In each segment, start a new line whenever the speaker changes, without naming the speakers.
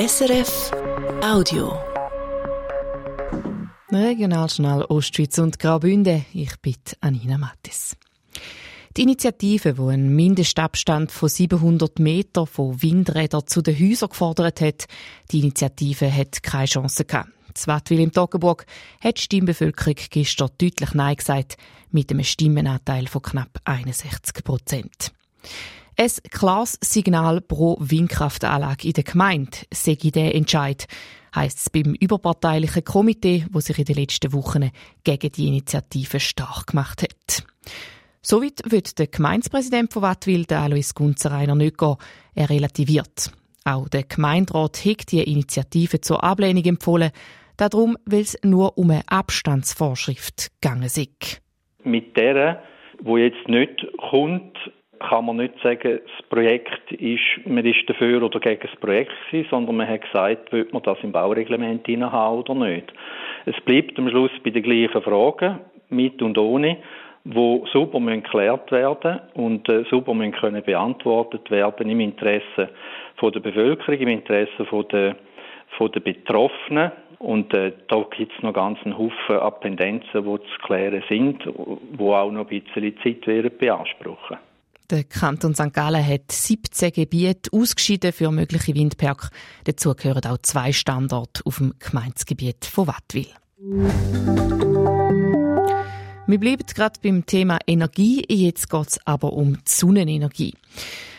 SRF Audio.
Regionaljournal Ostschweiz und Graubünden. Ich bin Anina Mattis. Die Initiative, die einen Mindestabstand von 700 Metern von Windrädern zu den Häusern gefordert hat, die Initiative hat keine Chance gehabt. Das Wattwil im Toggenburg hat die Stimmbevölkerung gestern deutlich Nein gesagt, mit einem Stimmenanteil von knapp 61 Prozent. Ein klares Signal pro Windkraftanlage in der Gemeinde sei der Entscheid, heisst es beim überparteilichen Komitee, wo sich in den letzten Wochen gegen die Initiative stark gemacht hat. Soweit wird der Gemeindepräsident von Wattwil, Alois Gunzereiner, nicht gehen. Er relativiert. Auch der Gemeinderat hat die Initiative zur Ablehnung empfohlen, darum, weil es nur um eine Abstandsvorschrift gegangen ist.
Mit der, wo jetzt nicht kommt, kann man nicht sagen, das Projekt ist, man ist dafür oder gegen das Projekt gewesen, sondern man hat gesagt, will man das im Baureglement haben oder nicht. Es bleibt am Schluss bei den gleichen Fragen, mit und ohne, wo super geklärt werden und äh, super müssen können beantwortet werden im Interesse von der Bevölkerung, im Interesse von der, von der Betroffenen. Und äh, da gibt es noch ganz einen Haufen Appendenzen, die zu klären sind, wo auch noch ein bisschen Zeit werden beanspruchen.
Der Kanton St. Gallen hat 17 Gebiete ausgeschieden für mögliche Windparks. Dazu gehören auch zwei Standorte auf dem Gemeindegebiet von Wattwil. Wir bleiben gerade beim Thema Energie. Jetzt geht es aber um die Sonnenenergie.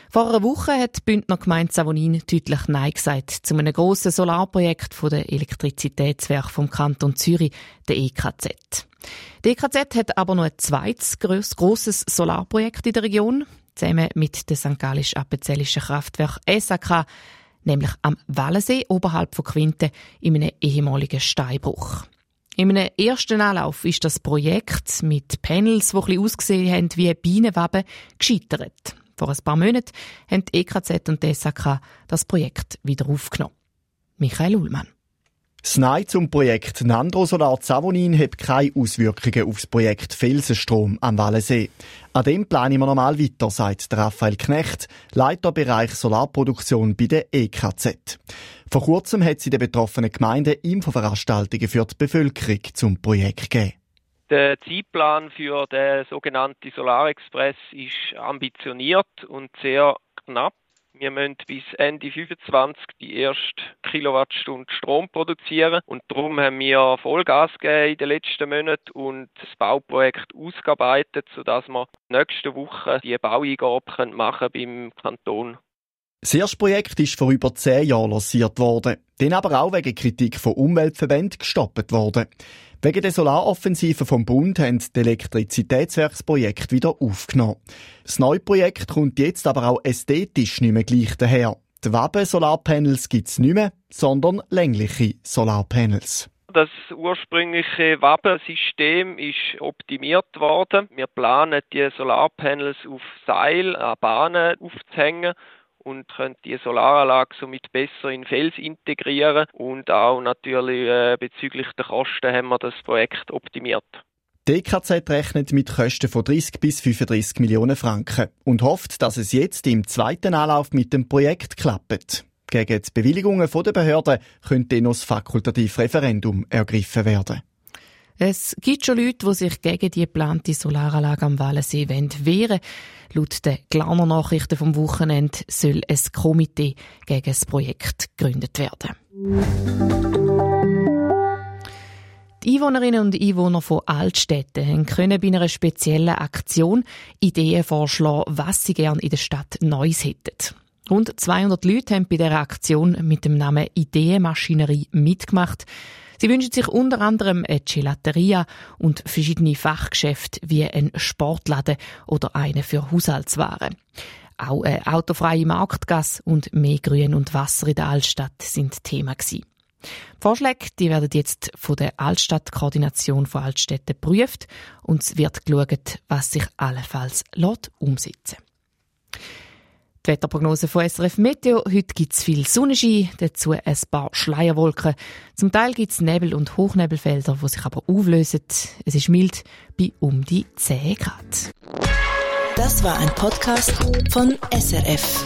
Vor einer Woche hat die Bündner Gemeinde Savonin deutlich Nein gesagt zu einem grossen Solarprojekt von der Elektrizitätswerk vom Kanton Zürich, der EKZ. Der EKZ hat aber noch ein zweites grosses Solarprojekt in der Region zusammen mit dem St. Gallisch-Appenzellischen Kraftwerk SAK, nämlich am Wallensee oberhalb von Quinte in einem ehemaligen Steinbruch. In einem ersten Anlauf ist das Projekt mit Panels, die ein bisschen ausgesehen haben wie Bienenwaben, gescheitert. Vor ein paar Monaten haben die EKZ und die SAK das Projekt wieder aufgenommen. Michael Ullmann.
Das Nein zum Projekt Nandro Solar Savonin hat keine Auswirkungen auf das Projekt Felsenstrom am Wallensee. An dem planen wir normal weiter, sagt Raphael Knecht, Leiterbereich Solarproduktion bei der EKZ. Vor kurzem hat sie den betroffenen Gemeinden Infoveranstaltungen für die Bevölkerung zum Projekt gegeben.
Der Zeitplan für den sogenannten Solarexpress ist ambitioniert und sehr knapp. Wir müssen bis Ende 25 die erste Kilowattstunde Strom produzieren und darum haben wir Vollgas gegeben in den letzten Monaten und das Bauprojekt ausgearbeitet, sodass wir nächste Woche die Baueingabe machen beim Kanton.
Das erste Projekt ist vor über zehn Jahren lanciert worden, dann aber auch wegen Kritik von Umweltverbänden gestoppt worden. Wegen der Solaroffensive vom Bund haben die Elektrizitätswerksprojekt wieder aufgenommen. Das neue Projekt kommt jetzt aber auch ästhetisch nicht mehr gleich daher. Die Waben-Solarpanels gibt es nicht mehr, sondern längliche Solarpanels.
Das ursprüngliche Wabensystem ist optimiert worden. Wir planen, die Solarpanels auf Seil an Bahnen aufzuhängen und können die Solaranlage somit besser in Fels integrieren und auch natürlich äh, bezüglich der Kosten haben wir das Projekt optimiert.
Die EKZ rechnet mit Kosten von 30 bis 35 Millionen Franken und hofft, dass es jetzt im zweiten Anlauf mit dem Projekt klappt. Gegen die Bewilligungen der Behörden könnte noch das fakultative Referendum ergriffen werden.
Es gibt schon Leute, die sich gegen die geplante Solaranlage am Wallensee wehren Laut den Glaner Nachrichten vom Wochenende soll ein Komitee gegen das Projekt gegründet werden. Die Einwohnerinnen und Einwohner von Altstädten können bei einer speziellen Aktion Ideen vorschlagen, was sie gerne in der Stadt Neues hätten. Rund 200 Leute haben bei dieser Aktion mit dem Namen Ideenmaschinerie mitgemacht. Sie wünschen sich unter anderem eine Gelateria und verschiedene Fachgeschäfte wie ein Sportladen oder eine für Haushaltswaren. Auch eine autofreie Marktgasse und mehr Grün und Wasser in der Altstadt sind Thema gewesen. Vorschläge die werden jetzt von der Altstadtkoordination von Altstädten geprüft und es wird geschaut, was sich allenfalls umsetzen lässt. Die Wetterprognose von SRF Meteo. Heute gibt es viel Sonnenschein, dazu ein paar Schleierwolken. Zum Teil gibt es Nebel- und Hochnebelfelder, die sich aber auflösen. Es ist mild bei um die 10 Grad.
Das war ein Podcast von SRF.